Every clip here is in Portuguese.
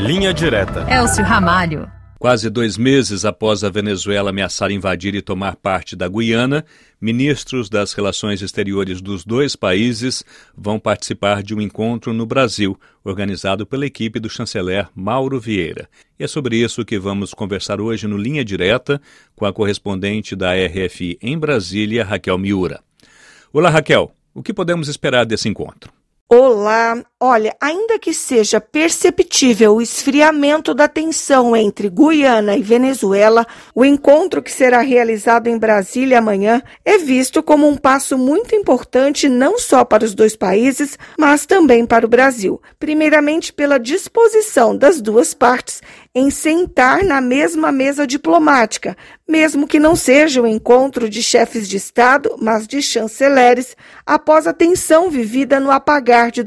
Linha Direta. Elcio Ramalho. Quase dois meses após a Venezuela ameaçar invadir e tomar parte da Guiana, ministros das relações exteriores dos dois países vão participar de um encontro no Brasil, organizado pela equipe do chanceler Mauro Vieira. E é sobre isso que vamos conversar hoje no Linha Direta com a correspondente da RFI em Brasília, Raquel Miura. Olá, Raquel. O que podemos esperar desse encontro? Olá, olha, ainda que seja perceptível o esfriamento da tensão entre Guiana e Venezuela, o encontro que será realizado em Brasília amanhã é visto como um passo muito importante não só para os dois países, mas também para o Brasil. Primeiramente, pela disposição das duas partes em sentar na mesma mesa diplomática, mesmo que não seja um encontro de chefes de Estado, mas de chanceleres, após a tensão vivida no apagar de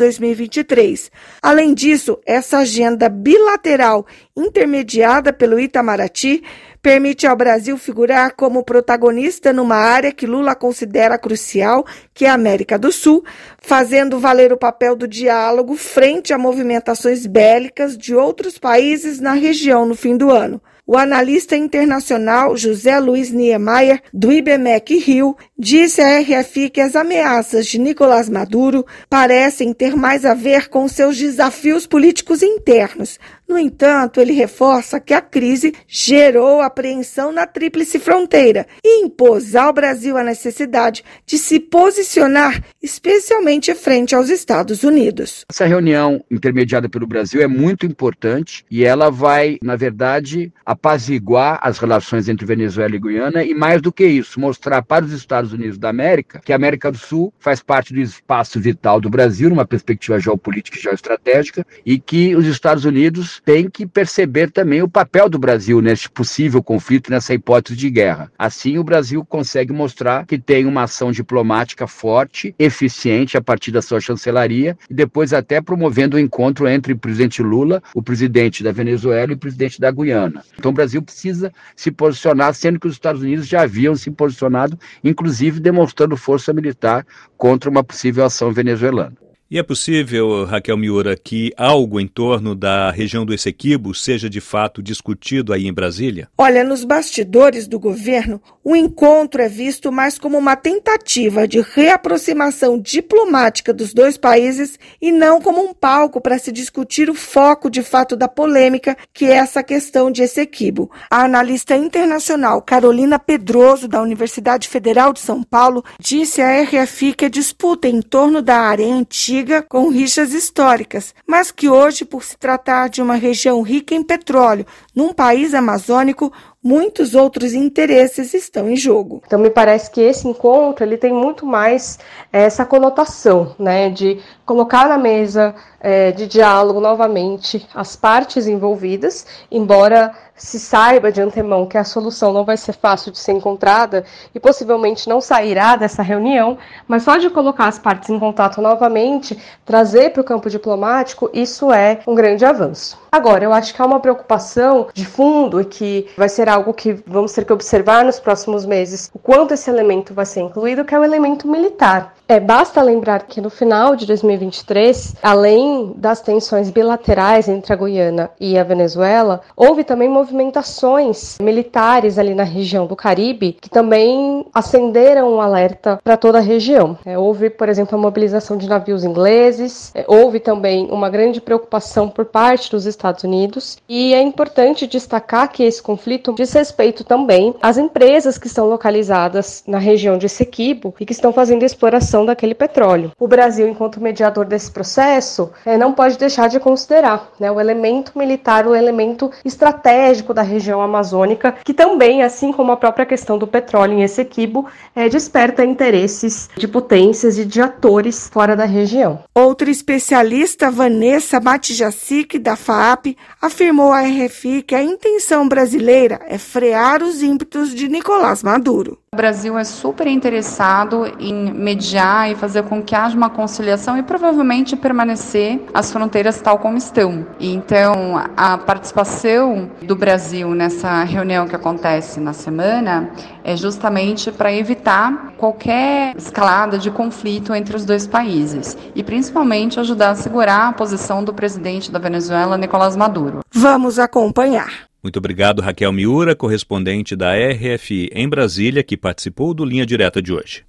2023. Além disso, essa agenda bilateral intermediada pelo Itamaraty permite ao Brasil figurar como protagonista numa área que Lula considera crucial, que é a América do Sul, fazendo valer o papel do diálogo frente a movimentações bélicas de outros países na região no fim do ano. O analista internacional José Luiz Niemeyer, do IBMEC Rio, disse à RFI que as ameaças de Nicolás Maduro parecem ter mais a ver com seus desafios políticos internos, no entanto, ele reforça que a crise gerou apreensão na Tríplice Fronteira e impôs ao Brasil a necessidade de se posicionar, especialmente frente aos Estados Unidos. Essa reunião intermediada pelo Brasil é muito importante e ela vai, na verdade, apaziguar as relações entre Venezuela e Guiana e, mais do que isso, mostrar para os Estados Unidos da América que a América do Sul faz parte do espaço vital do Brasil, numa perspectiva geopolítica e geoestratégica, e que os Estados Unidos tem que perceber também o papel do Brasil neste possível conflito, nessa hipótese de guerra. Assim, o Brasil consegue mostrar que tem uma ação diplomática forte, eficiente a partir da sua chancelaria e depois até promovendo o um encontro entre o presidente Lula, o presidente da Venezuela e o presidente da Guiana. Então, o Brasil precisa se posicionar, sendo que os Estados Unidos já haviam se posicionado, inclusive demonstrando força militar contra uma possível ação venezuelana. E é possível, Raquel Miura, que algo em torno da região do Essequibo seja de fato discutido aí em Brasília? Olha, nos bastidores do governo, o encontro é visto mais como uma tentativa de reaproximação diplomática dos dois países e não como um palco para se discutir o foco de fato da polêmica, que é essa questão de Essequibo. A analista internacional Carolina Pedroso, da Universidade Federal de São Paulo, disse à RFI que a disputa em torno da área antiga antiga com rixas históricas, mas que hoje, por se tratar de uma região rica em petróleo, num país amazônico, muitos outros interesses estão em jogo. Então me parece que esse encontro ele tem muito mais é, essa conotação, né, de colocar na mesa é, de diálogo novamente as partes envolvidas, embora se saiba de antemão que a solução não vai ser fácil de ser encontrada e possivelmente não sairá dessa reunião, mas só de colocar as partes em contato novamente, trazer para o campo diplomático, isso é um grande avanço. Agora, eu acho que há uma preocupação de fundo e que vai ser algo que vamos ter que observar nos próximos meses, o quanto esse elemento vai ser incluído, que é o elemento militar. É, basta lembrar que no final de 2023, além das tensões bilaterais entre a Guiana e a Venezuela, houve também movimentações militares ali na região do Caribe que também acenderam um alerta para toda a região. É, houve, por exemplo, a mobilização de navios ingleses, é, houve também uma grande preocupação por parte dos Estados Unidos, e é importante destacar que esse conflito diz respeito também às empresas que estão localizadas na região de Sequibo e que estão fazendo exploração exploração daquele petróleo. O Brasil, enquanto mediador desse processo, é, não pode deixar de considerar né, o elemento militar, o elemento estratégico da região amazônica, que também, assim como a própria questão do petróleo em Essequibo, é, desperta interesses de potências e de atores fora da região. Outra especialista, Vanessa Matijacic, da FAAP, afirmou à RFI que a intenção brasileira é frear os ímpetos de Nicolás Maduro. O Brasil é super interessado em mediar e fazer com que haja uma conciliação e provavelmente permanecer as fronteiras tal como estão. Então, a participação do Brasil nessa reunião que acontece na semana é justamente para evitar qualquer escalada de conflito entre os dois países e principalmente ajudar a segurar a posição do presidente da Venezuela, Nicolás Maduro. Vamos acompanhar. Muito obrigado, Raquel Miura, correspondente da RFI em Brasília, que participou do Linha Direta de hoje.